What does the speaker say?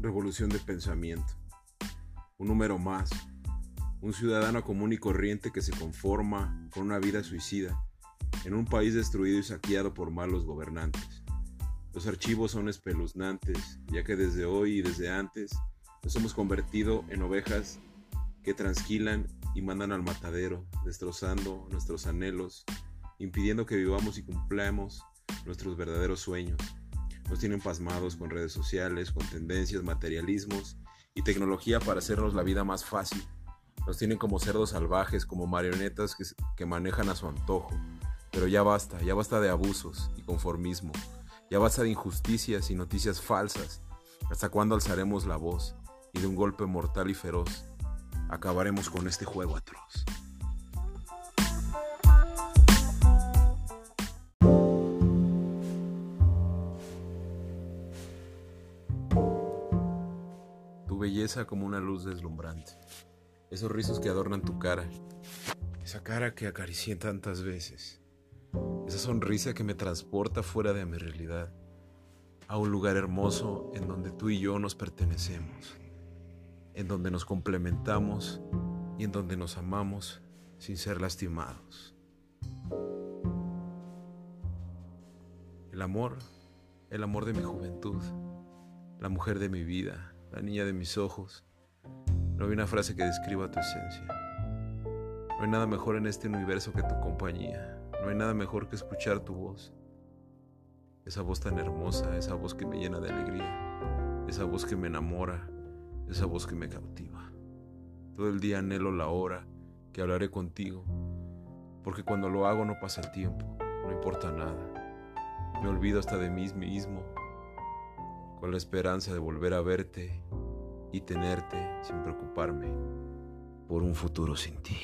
revolución de pensamiento. Un número más, un ciudadano común y corriente que se conforma con una vida suicida en un país destruido y saqueado por malos gobernantes. Los archivos son espeluznantes, ya que desde hoy y desde antes nos hemos convertido en ovejas que transquilan y mandan al matadero, destrozando nuestros anhelos, impidiendo que vivamos y cumplamos nuestros verdaderos sueños. Nos tienen pasmados con redes sociales, con tendencias, materialismos y tecnología para hacernos la vida más fácil. Nos tienen como cerdos salvajes, como marionetas que, que manejan a su antojo. Pero ya basta, ya basta de abusos y conformismo. Ya basta de injusticias y noticias falsas. ¿Hasta cuándo alzaremos la voz y de un golpe mortal y feroz acabaremos con este juego atroz? Belleza como una luz deslumbrante. Esos rizos que adornan tu cara. Esa cara que acaricié tantas veces. Esa sonrisa que me transporta fuera de mi realidad. A un lugar hermoso en donde tú y yo nos pertenecemos. En donde nos complementamos y en donde nos amamos sin ser lastimados. El amor, el amor de mi juventud, la mujer de mi vida, la niña de mis ojos. No hay una frase que describa tu esencia. No hay nada mejor en este universo que tu compañía. No hay nada mejor que escuchar tu voz. Esa voz tan hermosa, esa voz que me llena de alegría, esa voz que me enamora, esa voz que me cautiva. Todo el día anhelo la hora que hablaré contigo, porque cuando lo hago no pasa el tiempo, no importa nada. Me olvido hasta de mí mismo, con la esperanza de volver a verte y tenerte sin preocuparme por un futuro sin ti.